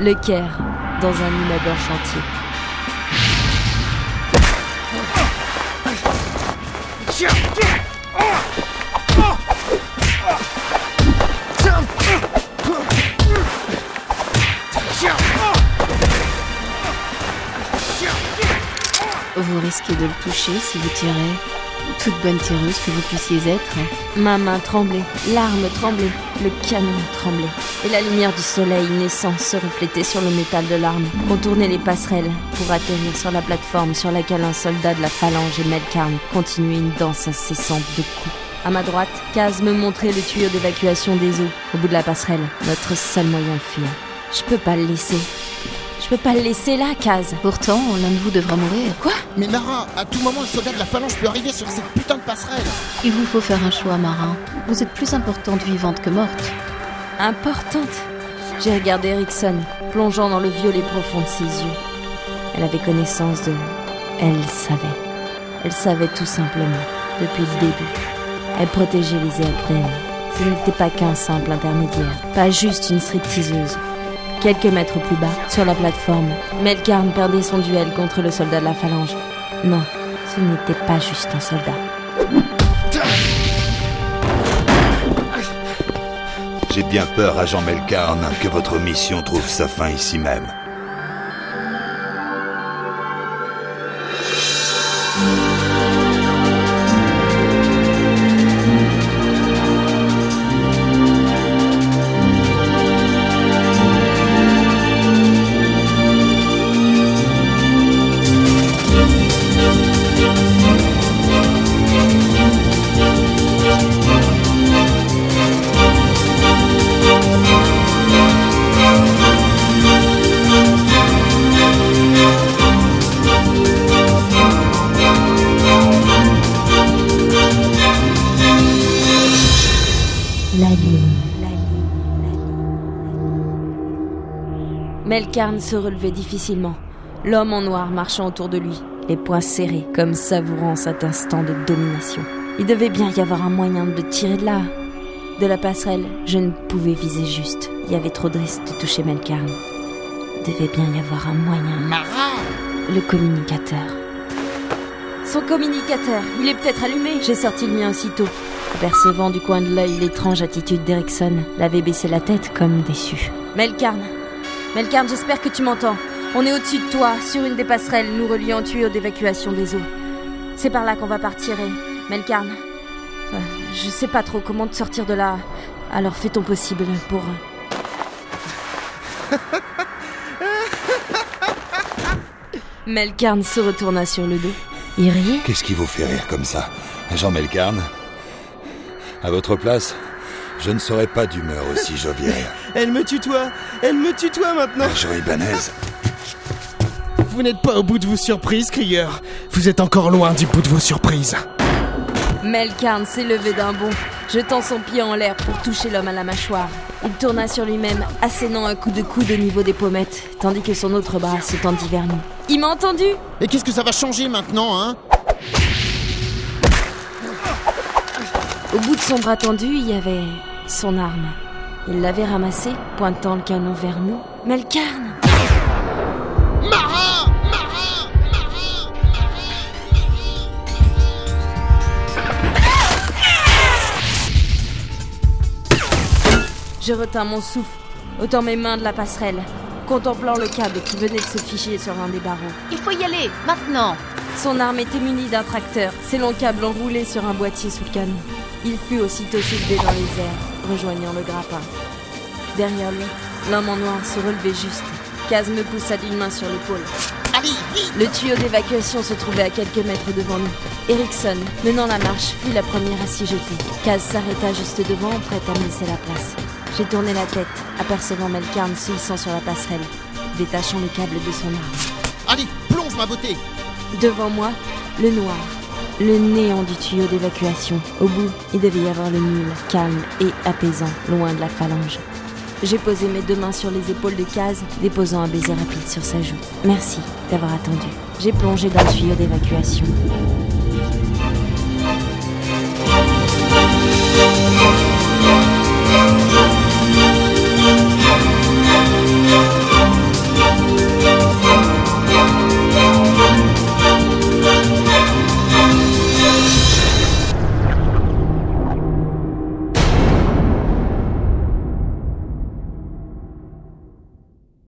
Le Caire, dans un immeuble en chantier. Vous risquez de le toucher si vous tirez. Toute bonne tireuse que vous puissiez être. Ma main tremblait, l'arme tremblait, le canon tremblait. Et la lumière du soleil naissant se reflétait sur le métal de l'arme, contournait les passerelles pour atterrir sur la plateforme sur laquelle un soldat de la phalange et Melkarn continuait une danse incessante de coups. À ma droite, Kaz me montrait le tuyau d'évacuation des eaux, au bout de la passerelle, notre seul moyen de fuir. Je peux pas le laisser. Je peux pas le laisser là, Kaz. Pourtant, l'un de vous devra mourir. Quoi Mais Mara, à tout moment, le soldat de la phalange peut arriver sur cette putain de passerelle. Il vous faut faire un choix, Marin. Vous êtes plus importante vivante que morte. Importante J'ai regardé Erickson, plongeant dans le violet profond de ses yeux. Elle avait connaissance de... Elle savait. Elle savait tout simplement, depuis le début. Elle protégeait les Eakden. Ce n'était pas qu'un simple intermédiaire, pas juste une stripteaseuse. Quelques mètres plus bas, sur la plateforme, Melkarn perdait son duel contre le soldat de la phalange. Non, ce n'était pas juste un soldat. J'ai bien peur, agent Melkarn, que votre mission trouve sa fin ici même. Melkarn se relevait difficilement, l'homme en noir marchant autour de lui, les poings serrés, comme savourant cet instant de domination. Il devait bien y avoir un moyen de tirer de là. De la passerelle, je ne pouvais viser juste. Il y avait trop de risques de toucher Melkarn. Il devait bien y avoir un moyen. Mara Le communicateur. Son communicateur, il est peut-être allumé. J'ai sorti le mien aussitôt. Percevant du coin de l'œil l'étrange attitude d'Erickson, l'avait baissé la tête comme déçu. Melkarn, Melkarn, j'espère que tu m'entends. On est au-dessus de toi, sur une des passerelles nous reliant au tuyau d'évacuation des eaux. C'est par là qu'on va partir et... Melkarn, euh, je sais pas trop comment te sortir de là. Alors fais ton possible pour... Melkarn se retourna sur le dos. Il riait. Qu'est-ce qui vous fait rire comme ça, agent Melkarn À votre place, je ne serais pas d'humeur aussi joviale. Elle me tutoie. Elle me tutoie maintenant. Agent Ibanez, Vous n'êtes pas au bout de vos surprises, crieur. Vous êtes encore loin du bout de vos surprises. Melkarn s'est levé d'un bond, jetant son pied en l'air pour toucher l'homme à la mâchoire. Il tourna sur lui-même, assénant un coup de coude au niveau des pommettes, tandis que son autre bras se tendit vers nous. Il m'a entendu? Et qu'est-ce que ça va changer maintenant, hein? Au bout de son bras tendu, il y avait son arme. Il l'avait ramassée, pointant le canon vers nous. Melkarn Mara Mara Je retins mon souffle, ôtant mes mains de la passerelle, contemplant le câble qui venait de se figer sur un des barreaux. Il faut y aller, maintenant Son arme était munie d'un tracteur, ses longs câbles enroulés sur un boîtier sous le canon. Il fut aussitôt soulevé dans les airs, rejoignant le grappin. Derrière lui, l'homme en noir se relevait juste. Kaz me poussa d'une main sur l'épaule. Allez, vite Le tuyau d'évacuation se trouvait à quelques mètres devant nous. Erickson, menant la marche, fut la première à s'y jeter. Kaz s'arrêta juste devant, prête à me laisser la place. J'ai tourné la tête, apercevant Melkarn se hissant sur la passerelle, détachant le câble de son arme. Allez, plonge ma beauté Devant moi, le noir, le néant du tuyau d'évacuation. Au bout, il devait y avoir le nul, calme et apaisant, loin de la phalange. J'ai posé mes deux mains sur les épaules de Kaz, déposant un baiser rapide sur sa joue. Merci d'avoir attendu. J'ai plongé dans le tuyau d'évacuation.